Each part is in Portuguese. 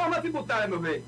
reforma tributária, meu bem.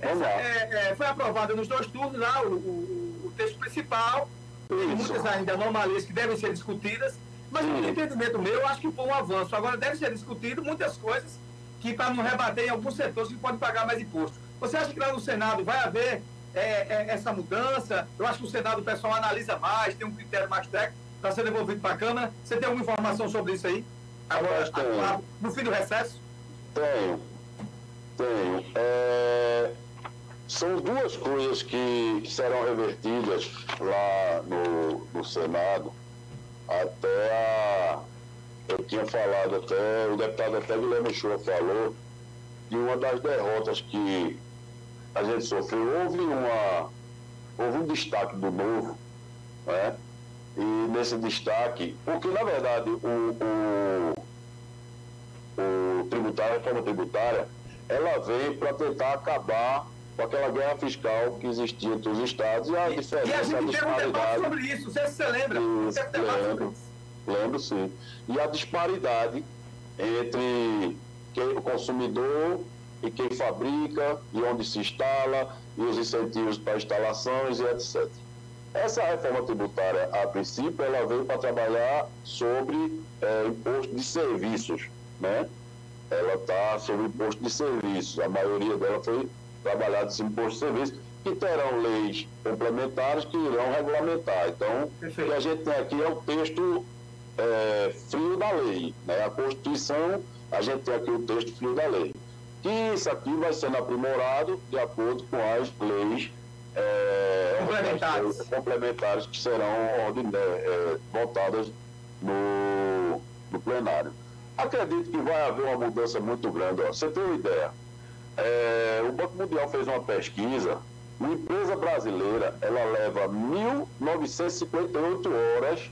Essa, é, é, foi aprovada nos dois turnos lá, o, o, o texto principal, tem muitas ainda anomalias que devem ser discutidas, mas no entendimento meu, eu acho que foi um avanço. Agora deve ser discutido muitas coisas que para não rebater em alguns setores que podem pagar mais imposto. Você acha que lá no Senado vai haver é, é, essa mudança? Eu acho que o Senado o pessoal analisa mais, tem um critério mais técnico para ser devolvido para a Câmara. Você tem alguma informação sobre isso aí? Agora, agora no fim do recesso? Tenho. Tenho. É, são duas coisas que serão revertidas lá no, no Senado. Até a. Eu tinha falado até, o deputado até Guilherme Shoa falou de uma das derrotas que a gente sofreu. Houve uma. Houve um destaque do novo, né? E nesse destaque, porque na verdade o, o, o tributário, a reforma tributária, ela veio para tentar acabar com aquela guerra fiscal que existia entre os estados e a diferença, e a, gente a. Teve um debate sobre isso, não sei se você lembra. Isso, lembro, lembro sim. E a disparidade entre quem, o consumidor e quem fabrica, e onde se instala, e os incentivos para instalações e etc. Essa reforma tributária, a princípio, ela veio para trabalhar sobre é, imposto de serviços, né? Ela está sobre imposto de serviços. A maioria dela foi trabalhada esse imposto de serviços, que terão leis complementares que irão regulamentar. Então, Perfeito. o que a gente tem aqui é o texto é, frio da lei. Né? A Constituição, a gente tem aqui o texto frio da lei. E isso aqui vai sendo aprimorado de acordo com as leis é, complementares. complementares que serão é, votadas no, no plenário. Acredito que vai haver uma mudança muito grande. Ó. Você tem uma ideia? É, o Banco Mundial fez uma pesquisa. Uma empresa brasileira ela leva 1.958 horas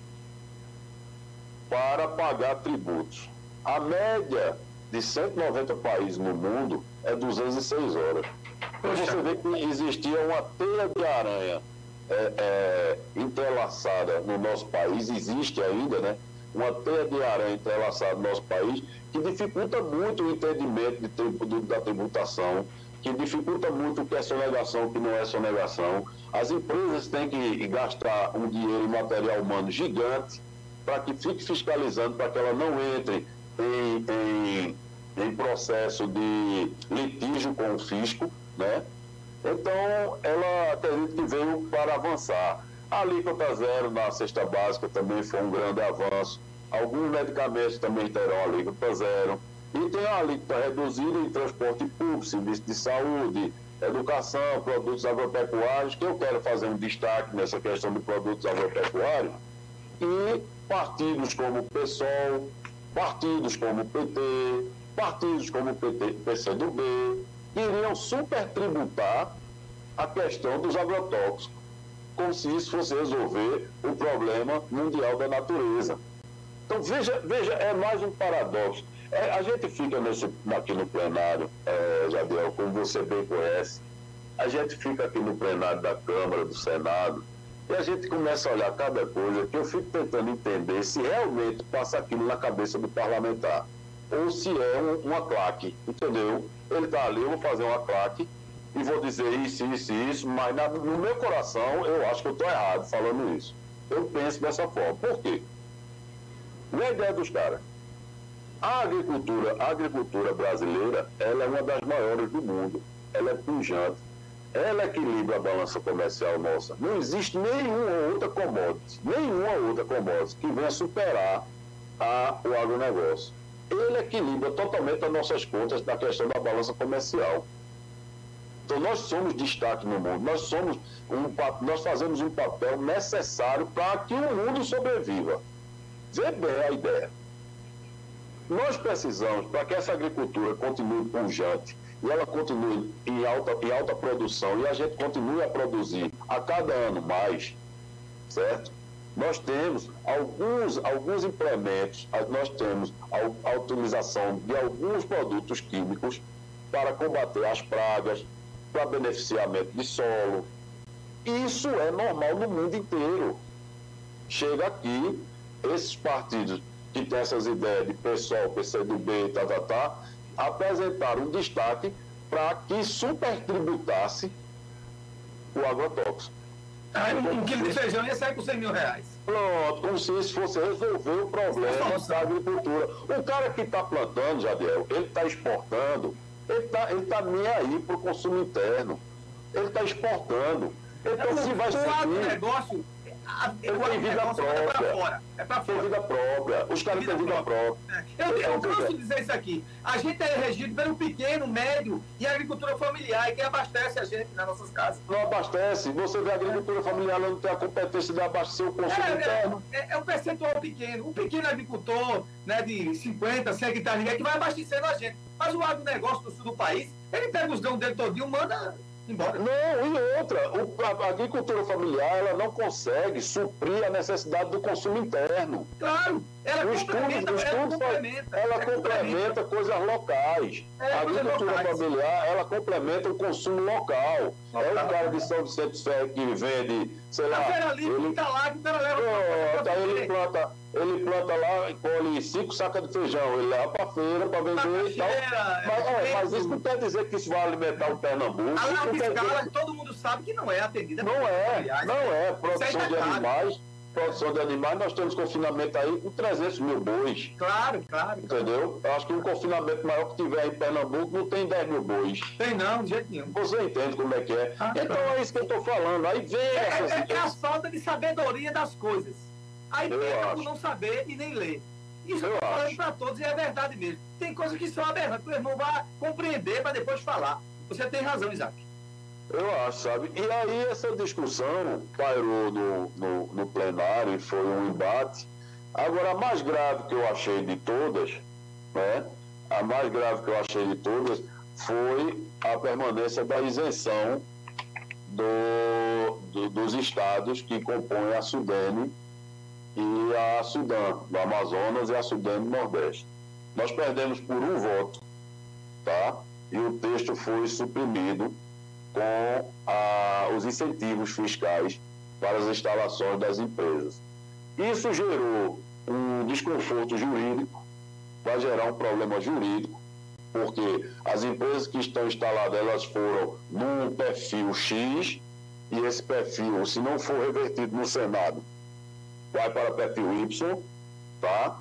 para pagar tributos. A média de 190 países no mundo é 206 horas. Então você vê que existia uma teia de aranha é, é, entrelaçada no nosso país, existe ainda, né? Uma teia de aranha entrelaçada no nosso país, que dificulta muito o entendimento de, de, da tributação, que dificulta muito o que é sonegação, o que não é sonegação. As empresas têm que gastar um dinheiro e material humano gigante para que fique fiscalizando, para que ela não entre em, em, em processo de litígio com o fisco, né? Então, ela acredito que veio para avançar. A alíquota zero na cesta básica também foi um grande avanço. Alguns medicamentos também terão alíquota zero. E tem a alíquota reduzida em transporte público, serviço de saúde, educação, produtos agropecuários, que eu quero fazer um destaque nessa questão de produtos agropecuários. E partidos como o PSOL, partidos como o PT, partidos como o PT, PCdoB, iriam supertributar a questão dos agrotóxicos, como se isso fosse resolver o problema mundial da natureza. Então, veja, veja é mais um paradoxo. É, a gente fica nesse, aqui no plenário, é, Jadiel, como você bem conhece, a gente fica aqui no plenário da Câmara, do Senado, e a gente começa a olhar cada coisa que eu fico tentando entender se realmente passa aquilo na cabeça do parlamentar. Ou se é um, uma claque, entendeu? Ele está ali, eu vou fazer uma claque e vou dizer isso, isso e isso, mas na, no meu coração eu acho que eu estou errado falando isso. Eu penso dessa forma. Por quê? Não é ideia dos caras. A agricultura, a agricultura brasileira, ela é uma das maiores do mundo. Ela é pujante ela equilibra a balança comercial nossa. Não existe nenhuma outra commodity, nenhuma outra commodity que venha superar a, o agronegócio. Ele equilibra totalmente as nossas contas na questão da balança comercial. Então nós somos destaque no mundo, nós somos um, nós fazemos um papel necessário para que o mundo sobreviva. Vê bem a ideia. Nós precisamos, para que essa agricultura continue pujante, e ela continue em alta, em alta produção e a gente continue a produzir a cada ano mais, certo? Nós temos alguns, alguns implementos, nós temos a, a utilização de alguns produtos químicos para combater as pragas, para beneficiamento de solo. Isso é normal no mundo inteiro. Chega aqui, esses partidos que têm essas ideias de PSOL, PCdoB, tá, tá, tá, apresentaram um destaque para que supertributasse o agrotóxico. Ah, um, quilo de feijão ia sair por 100 mil reais. Pronto, como se isso fosse resolver o problema da agricultura. O cara que está plantando, Jadiel, ele está exportando, ele está ele tá nem aí para o consumo interno. Ele está exportando. Então, é, se vai ser. O negócio ele tem vida própria. É para fora. É para fora. Tem vida própria. Os caras têm vida própria. É. Eu, eu canso de dizer isso aqui. A gente é regido pelo pequeno, médio e agricultura familiar, e quem abastece a gente nas nossas casas. Não abastece. Você vê a agricultura familiar, ela não tem a competência de abastecer o consumo é, interno. É, é, é um percentual pequeno. Um pequeno agricultor né, de 50, 100 hectares que vai abastecendo a gente. Mas o agronegócio do sul do país, ele pega os grãos dele todinho, manda embora. Não, e outra, o, a, agricultura familiar ela não consegue suprir a necessidade do consumo interno. Claro, ela o complementa, estudo, ela, complementa, ela complementa coisas locais. É, a agricultura locais. familiar, ela complementa o consumo local. local. É o cara de São Vicente Ferro que vende, sei lá... A ele está lá, que ela leva... Pronto, ele planta ele planta lá e colhe cinco sacas de feijão, ele leva para feira para vender e tal. Mas, é, mas, isso não quer dizer que isso vai alimentar o Pernambuco. A larga escala, dizer... todo mundo sabe que não é atendida. Não é, não é. Produção é de animais, produção de animais, nós temos confinamento aí com 300 mil bois. Claro, claro. Entendeu? Eu acho que um confinamento maior que tiver em Pernambuco não tem 10 mil bois. Tem não, de jeito nenhum. Você entende como é que é. Ah, então é isso que eu estou falando. Aí vem é, essas... É, é a falta de sabedoria das coisas. Aí peca por não saber e nem ler. Isso eu estou falando para todos e é verdade mesmo. Tem coisas que são aberrantes, que o irmão vai compreender para depois falar. Você tem razão, Isaac. Eu acho, sabe? E aí essa discussão pairou no, no, no plenário e foi um embate. Agora, a mais grave que eu achei de todas, né? A mais grave que eu achei de todas foi a permanência da isenção do, do, dos estados que compõem a Sudene e a Sudã, do Amazonas, e a Sudã do Nordeste. Nós perdemos por um voto, tá? E o texto foi suprimido com a, os incentivos fiscais para as instalações das empresas. Isso gerou um desconforto jurídico, vai gerar um problema jurídico, porque as empresas que estão instaladas, elas foram num perfil X, e esse perfil, se não for revertido no Senado, vai para perfil Y, tá?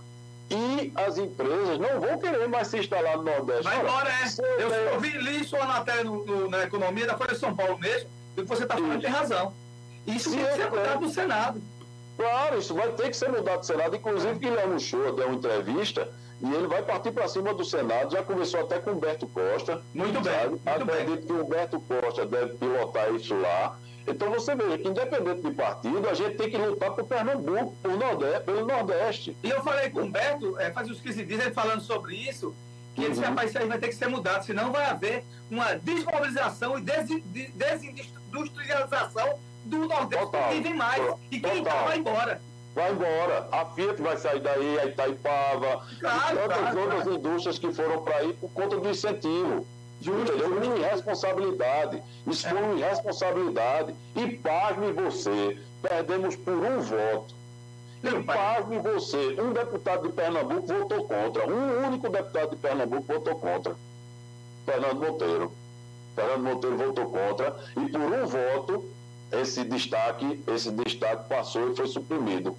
E as empresas não vão querer mais se instalar no Nordeste. Vai embora, é. Eu, eu vi, li sua matéria no, no, na economia da Folha de São Paulo mesmo, e você está falando tem razão. Isso tem que ser mudado no Senado. Claro, isso vai ter que ser mudado no Senado. Inclusive, Guilherme Show deu uma entrevista e ele vai partir para cima do Senado. Já conversou até com o Humberto Costa. Muito sabe? bem. Muito Acredito bem. que o Humberto Costa deve pilotar isso lá. Então você veja que independente de partido, a gente tem que lutar por Pernambuco, por Nordeste, pelo Nordeste. E eu falei com o Humberto, é, faz uns 15 dias, ele falando sobre isso, que uhum. ele disse, rapaz, isso aí vai ter que ser mudado, senão vai haver uma desmobilização e desindustrialização do Nordeste Total. que mais. E quem está vai embora. Vai embora. A Fiat vai sair daí, a Itaipava, claro, e tantas claro, outras claro. indústrias que foram para aí por conta do incentivo. Justo, entendeu? Justo. Irresponsabilidade. Isso é. foi uma irresponsabilidade. E pasme você, perdemos por um voto. E pasme você, um deputado de Pernambuco votou contra. Um único deputado de Pernambuco votou contra. Fernando Monteiro. Fernando Monteiro votou contra. E por um voto, esse destaque, esse destaque passou e foi suprimido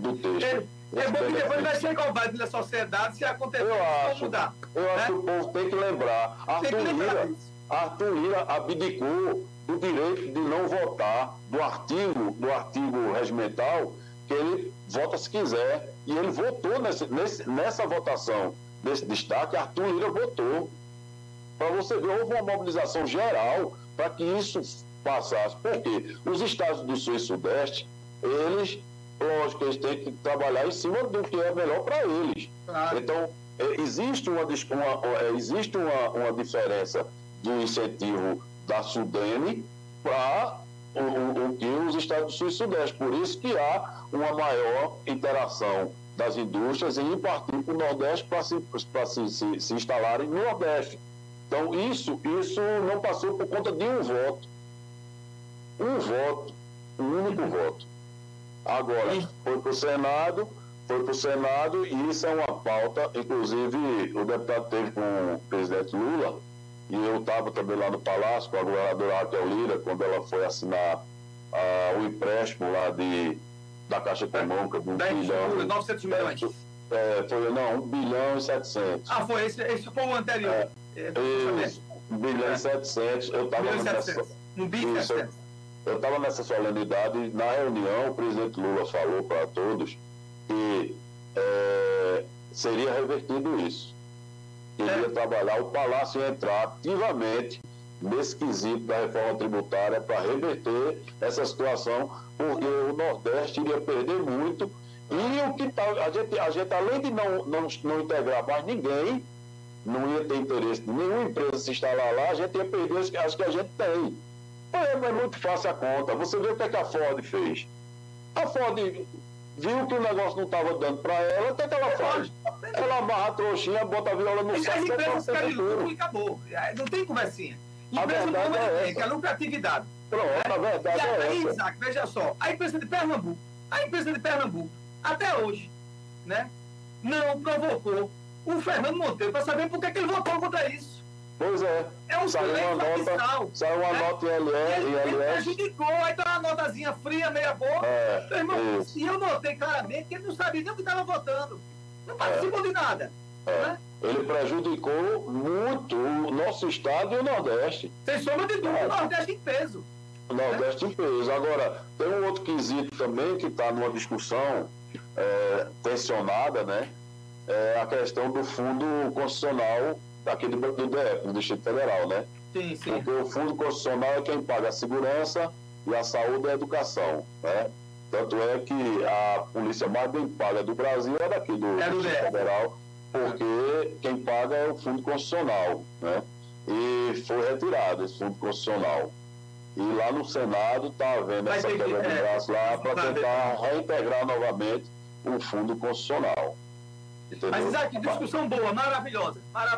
do texto. É bom que depois vai ser combate na sociedade se acontecer eu acho, mudar. Eu né? acho que o povo tem que lembrar. Arthur, que lembrar Lira, Arthur Lira abdicou do direito de não votar do artigo, do artigo regimental, que ele vota se quiser. E ele votou nesse, nesse, nessa votação desse destaque, Arthur Lira votou. Para você ver, houve uma mobilização geral para que isso passasse. Porque os estados do Sul e Sudeste, eles lógico, eles têm que trabalhar em cima do que é melhor para eles. Claro. Então, é, existe, uma, uma, é, existe uma, uma diferença do incentivo da Sudene para o, o, o, que os estados do Sul e Sudeste. Por isso que há uma maior interação das indústrias em partir para o Nordeste para se, se, se, se instalarem no Nordeste. Então, isso, isso não passou por conta de um voto. Um voto, um único voto. Agora, foi para o Senado, foi para o Senado e isso é uma pauta, inclusive o deputado teve com o presidente Lula e eu estava também lá no Palácio com a governadora Raquel Lira, quando ela foi assinar uh, o empréstimo lá de, da Caixa Econômica de um bilhão. 900 milhões. É, foi, não, 1 bilhão e 700. Ah, foi, esse, esse foi o anterior. É, é, isso, 1 bilhão e 700. Eu estava nessa... 1 bilhão e 700. Eu estava nessa solenidade, na reunião, o presidente Lula falou para todos que é, seria revertido isso. Queria é. trabalhar, o Palácio ia entrar ativamente nesse quesito da reforma tributária para reverter essa situação, porque o Nordeste iria perder muito. E o que tá, a, gente, a gente, além de não, não, não integrar mais ninguém, não ia ter interesse de nenhuma empresa se instalar lá, a gente ia perder as que a gente tem. É, é muito fácil a conta. Você vê o que, é que a Ford fez. A Ford viu que o negócio não estava dando para ela, o que, é que ela faz? Ela amarra a trouxinha, bota a viola no saco e acabou. e acabou. Não tem conversinha. Empresa não é, é que é lucratividade. Pronto, é. a verdade e é aí, essa. Isaac, veja só, a empresa de Pernambuco, a empresa de Pernambuco, até hoje, né, não provocou o Fernando Monteiro para saber por que, que ele votou contra isso. Pois é. É um saiu uma nota, saiu uma né? nota em LS. Ele, prejudicou, aí tá uma notazinha fria, meia boca. É, irmão, e eu notei claramente que ele não sabia nem o que estava votando. Não participou é. de nada. É. Né? Ele prejudicou muito o nosso estado e o Nordeste. Sem sombra de dúvida, o Nordeste em peso. O Nordeste né? em peso. Agora, tem um outro quesito também que está numa discussão é, tensionada, né? É a questão do fundo constitucional daquele do DF, do Distrito Federal, né? Sim, sim. Porque o fundo constitucional é quem paga a segurança e a saúde e a educação, né? Tanto é que a polícia mais bem paga do Brasil é daqui do, é do Distrito Federal porque quem paga é o Fundo Constitucional, né? E foi retirado esse Fundo Constitucional. E lá no Senado está havendo essa quebra de é, braço lá para tentar reintegrar novamente o Fundo Constitucional. Entendeu? Mas, Isaac, discussão boa, maravilhosa. maravilhosa.